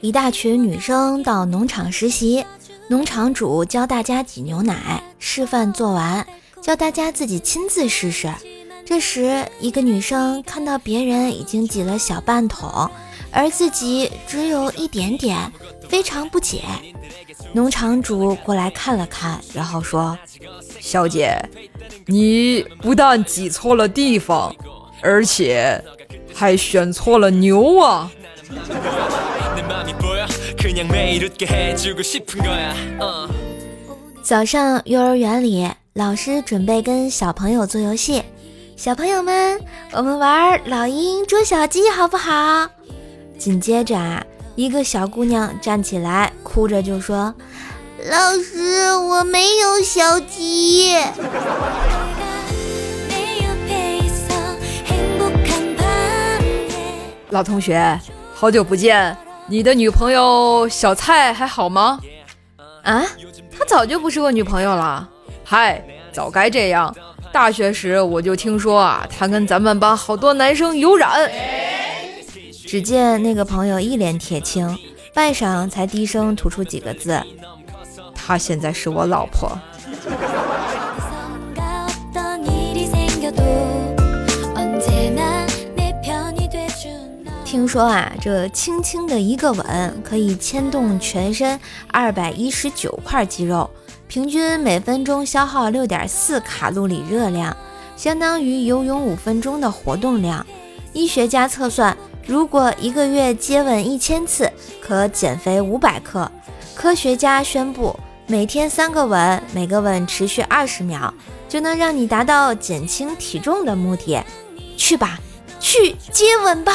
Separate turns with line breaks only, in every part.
一大群女生到农场实习，农场主教大家挤牛奶，示范做完，教大家自己亲自试试。这时，一个女生看到别人已经挤了小半桶，而自己只有一点点，非常不解。农场主过来看了看，然后说：“
小姐，你不但挤错了地方，而且还选错了牛啊！”
早上，幼儿园里，老师准备跟小朋友做游戏。小朋友们，我们玩老鹰捉小鸡好不好？紧接着啊，一个小姑娘站起来，哭着就说：“老师，我没有小鸡。”
老同学，好久不见，你的女朋友小蔡还好吗？
啊，她早就不是我女朋友了。
嗨，早该这样。大学时我就听说啊，她跟咱们班好多男生有染。
只见那个朋友一脸铁青，半晌才低声吐出几个字：“
她现在是我老婆。”
听说啊，这轻轻的一个吻可以牵动全身二百一十九块肌肉。平均每分钟消耗六点四卡路里热量，相当于游泳五分钟的活动量。医学家测算，如果一个月接吻一千次，可减肥五百克。科学家宣布，每天三个吻，每个吻持续二十秒，就能让你达到减轻体重的目的。去吧，去接吻吧！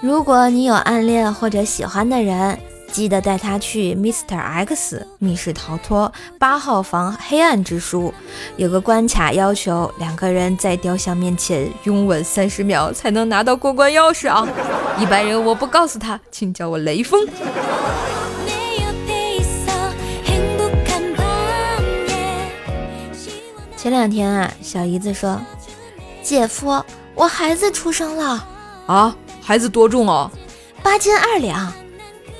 如果你有暗恋或者喜欢的人，记得带他去 Mr. X 密室逃脱八号房黑暗之书，有个关卡要求两个人在雕像面前拥吻三十秒才能拿到过关钥匙啊！一般人我不告诉他，请叫我雷锋。前两天啊，小姨子说：“姐夫，我孩子出生了
啊。”孩子多重啊？
八斤二两。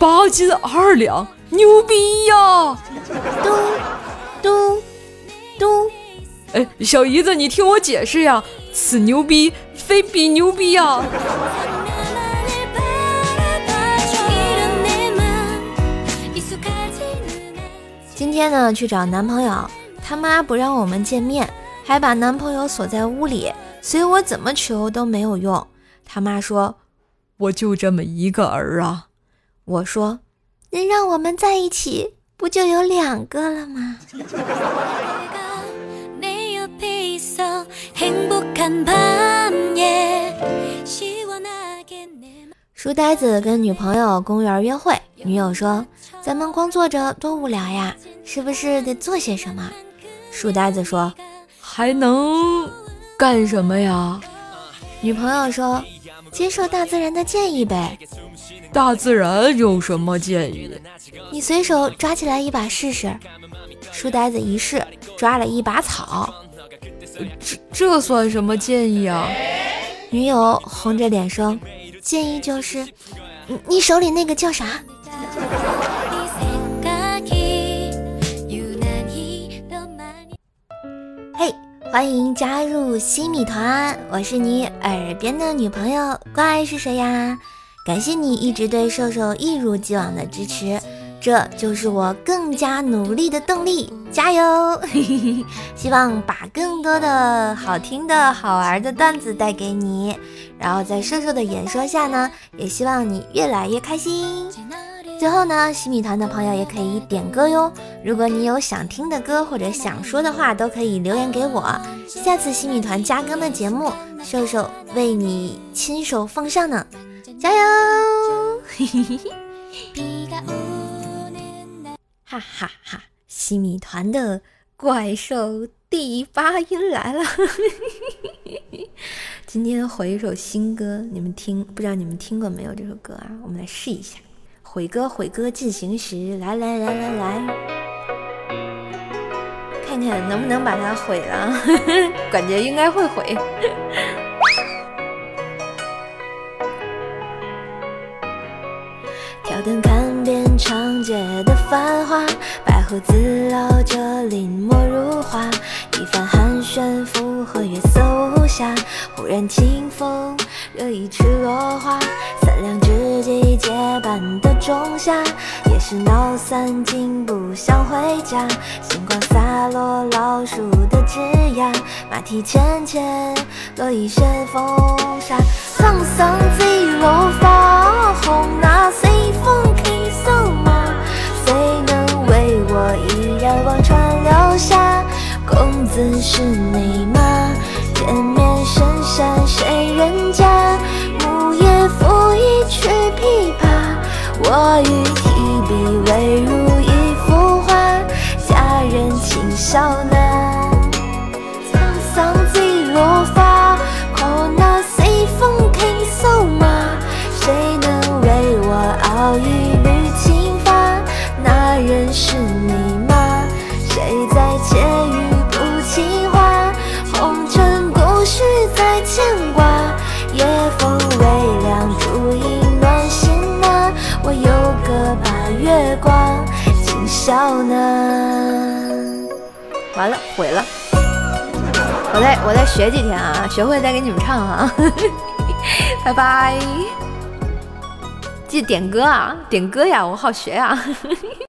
八斤二两，牛逼呀！
嘟嘟嘟。
哎，小姨子，你听我解释呀，此牛逼非彼牛逼呀。
今天呢，去找男朋友，他妈不让我们见面，还把男朋友锁在屋里，所以我怎么求都没有用。他妈说。
我就这么一个儿啊！
我说，能让我们在一起，不就有两个了吗？书呆子跟女朋友公园约会，女友说：“咱们光坐着多无聊呀，是不是得做些什么？”书呆子说：“
还能干什么呀？”
女朋友说。接受大自然的建议呗。
大自然有什么建议？
你随手抓起来一把试试。书呆子一试，抓了一把草。
这这算什么建议啊？
女友红着脸说：“建议就是，你你手里那个叫啥？”嘿欢迎加入新米团，我是你耳边的女朋友，乖是谁呀？感谢你一直对瘦瘦一如既往的支持，这就是我更加努力的动力，加油！希望把更多的好听的好玩的段子带给你，然后在瘦瘦的演说下呢，也希望你越来越开心。最后呢，西米团的朋友也可以点歌哟。如果你有想听的歌或者想说的话，都可以留言给我。下次西米团加更的节目，瘦瘦为你亲手奉上呢，加油！哈哈哈，西米团的怪兽第八音来了。今天回一首新歌，你们听，不知道你们听过没有这首歌啊？我们来试一下。毁歌毁歌进行时，来来来来来，看看能不能把它毁了，感觉应该会毁。灯看遍长街的繁华，白胡子绕着临摹如画，一番寒暄附和月色无暇。忽然清风惹一池落花，三两知己结伴的仲夏，也是闹散竟不想回家。星光洒落老树的枝桠，马蹄浅浅落一身风沙，沧桑几落发红那吹琵琶，我欲提笔未笑呢。完了，毁了。我再我再学几天啊，学会再给你们唱啊。拜拜。记得点歌啊，点歌呀，我好学呀。